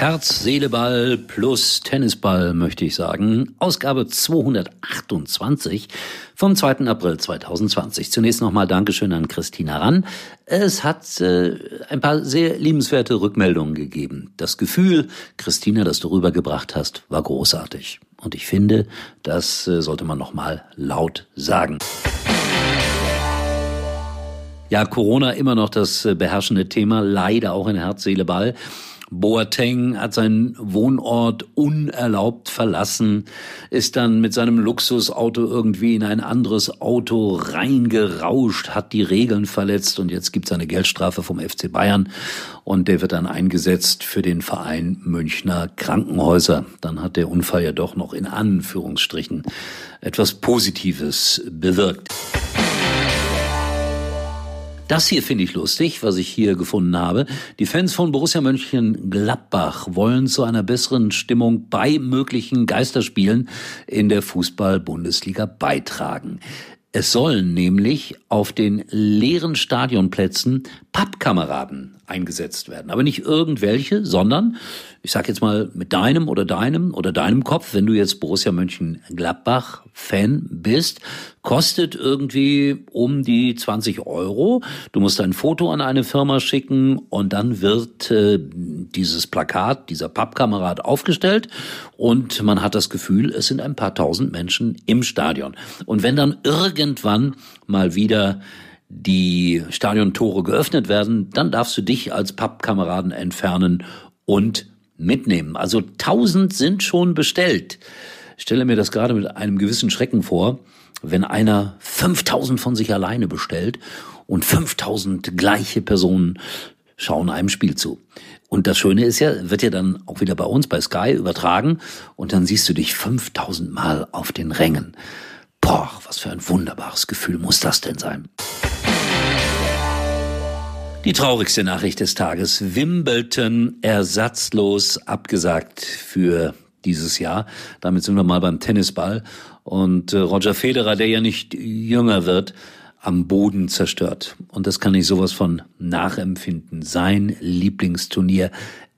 Herz, Seele, Ball plus Tennisball, möchte ich sagen. Ausgabe 228 vom 2. April 2020. Zunächst nochmal Dankeschön an Christina Rann. Es hat äh, ein paar sehr liebenswerte Rückmeldungen gegeben. Das Gefühl, Christina, das du rübergebracht hast, war großartig. Und ich finde, das äh, sollte man nochmal laut sagen. Ja, Corona immer noch das äh, beherrschende Thema, leider auch in Herz, Seele, Ball. Boateng hat seinen Wohnort unerlaubt verlassen, ist dann mit seinem Luxusauto irgendwie in ein anderes Auto reingerauscht, hat die Regeln verletzt und jetzt gibt es eine Geldstrafe vom FC Bayern und der wird dann eingesetzt für den Verein Münchner Krankenhäuser. Dann hat der Unfall ja doch noch in Anführungsstrichen etwas Positives bewirkt. Das hier finde ich lustig, was ich hier gefunden habe. Die Fans von Borussia Mönchengladbach wollen zu einer besseren Stimmung bei möglichen Geisterspielen in der Fußball-Bundesliga beitragen. Es sollen nämlich auf den leeren Stadionplätzen Pappkameraden eingesetzt werden. Aber nicht irgendwelche, sondern, ich sag jetzt mal, mit deinem oder deinem oder deinem Kopf, wenn du jetzt Borussia Mönchengladbach Fan bist, kostet irgendwie um die 20 Euro. Du musst ein Foto an eine Firma schicken und dann wird äh, dieses Plakat, dieser Pappkamerad aufgestellt und man hat das Gefühl, es sind ein paar tausend Menschen im Stadion. Und wenn dann irgendwann mal wieder die Stadiontore geöffnet werden, dann darfst du dich als Pappkameraden entfernen und mitnehmen. Also tausend sind schon bestellt. Ich stelle mir das gerade mit einem gewissen Schrecken vor, wenn einer 5000 von sich alleine bestellt und 5000 gleiche Personen schauen einem Spiel zu. Und das Schöne ist ja, wird ja dann auch wieder bei uns bei Sky übertragen und dann siehst du dich 5000 Mal auf den Rängen. Boah, was für ein wunderbares Gefühl muss das denn sein? Die traurigste Nachricht des Tages. Wimbledon ersatzlos abgesagt für dieses Jahr. Damit sind wir mal beim Tennisball. Und äh, Roger Federer, der ja nicht jünger wird, am Boden zerstört. Und das kann ich sowas von nachempfinden. Sein Lieblingsturnier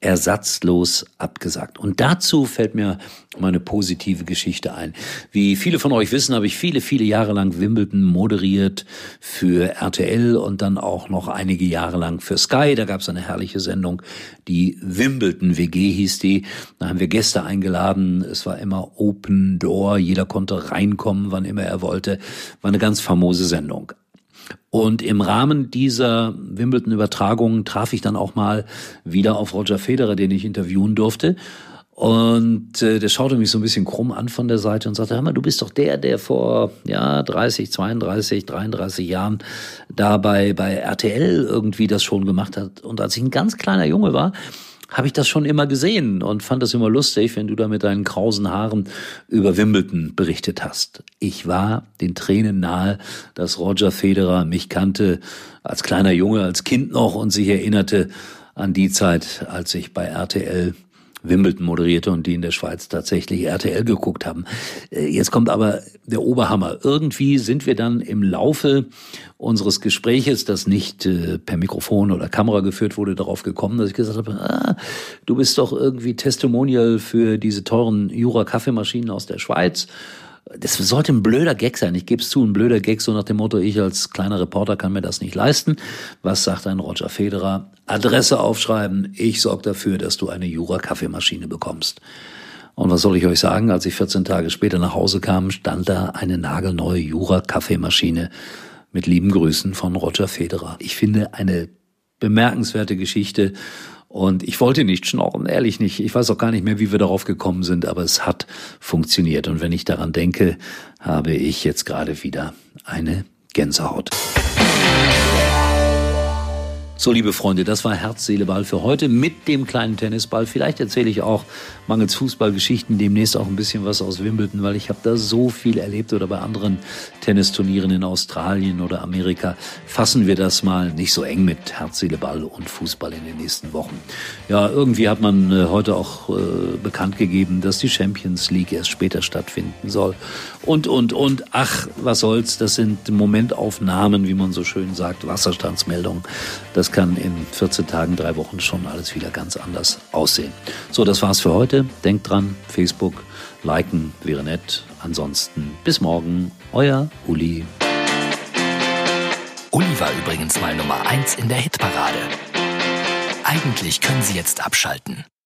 ersatzlos abgesagt. Und dazu fällt mir meine positive Geschichte ein. Wie viele von euch wissen, habe ich viele, viele Jahre lang Wimbledon moderiert für RTL und dann auch noch einige Jahre lang für Sky. Da gab es eine herrliche Sendung, die Wimbledon WG hieß die. Da haben wir Gäste eingeladen. Es war immer Open Door. Jeder konnte reinkommen, wann immer er wollte. War eine ganz famose Sendung. Und im Rahmen dieser Wimbledon-Übertragungen traf ich dann auch mal wieder auf Roger Federer, den ich interviewen durfte. Und äh, der schaute mich so ein bisschen krumm an von der Seite und sagte, hör mal, du bist doch der, der vor ja 30, 32, 33 Jahren da bei, bei RTL irgendwie das schon gemacht hat. Und als ich ein ganz kleiner Junge war, habe ich das schon immer gesehen und fand das immer lustig, wenn du da mit deinen krausen Haaren über Wimbledon berichtet hast. Ich war den Tränen nahe, dass Roger Federer mich kannte als kleiner Junge, als Kind noch und sich erinnerte an die Zeit, als ich bei RTL Wimbledon moderierte und die in der Schweiz tatsächlich RTL geguckt haben. Äh, jetzt kommt aber der Oberhammer. Irgendwie sind wir dann im Laufe unseres Gespräches, das nicht äh, per Mikrofon oder Kamera geführt wurde, darauf gekommen, dass ich gesagt habe, ah, du bist doch irgendwie Testimonial für diese teuren Jura-Kaffeemaschinen aus der Schweiz das sollte ein blöder Gag sein. Ich gebe es zu, ein blöder Gag, so nach dem Motto, ich als kleiner Reporter kann mir das nicht leisten. Was sagt ein Roger Federer? Adresse aufschreiben, ich sorge dafür, dass du eine Jura-Kaffeemaschine bekommst. Und was soll ich euch sagen? Als ich 14 Tage später nach Hause kam, stand da eine nagelneue Jura-Kaffeemaschine mit lieben Grüßen von Roger Federer. Ich finde eine bemerkenswerte Geschichte und ich wollte nicht schnorren, ehrlich nicht. Ich weiß auch gar nicht mehr, wie wir darauf gekommen sind, aber es hat funktioniert. Und wenn ich daran denke, habe ich jetzt gerade wieder eine Gänsehaut. So, liebe Freunde, das war Herz, Seele, Ball für heute mit dem kleinen Tennisball. Vielleicht erzähle ich auch mangels Fußballgeschichten demnächst auch ein bisschen was aus Wimbledon, weil ich habe da so viel erlebt oder bei anderen Tennisturnieren in Australien oder Amerika. Fassen wir das mal nicht so eng mit Herz, Seele, Ball und Fußball in den nächsten Wochen. Ja, irgendwie hat man äh, heute auch äh, bekannt gegeben, dass die Champions League erst später stattfinden soll. Und, und, und, ach, was soll's, das sind Momentaufnahmen, wie man so schön sagt, Wasserstandsmeldungen. Kann in 14 Tagen, drei Wochen schon alles wieder ganz anders aussehen. So, das war's für heute. Denkt dran, Facebook, liken wäre nett. Ansonsten bis morgen, euer Uli. Uli war übrigens mal Nummer 1 in der Hitparade. Eigentlich können Sie jetzt abschalten.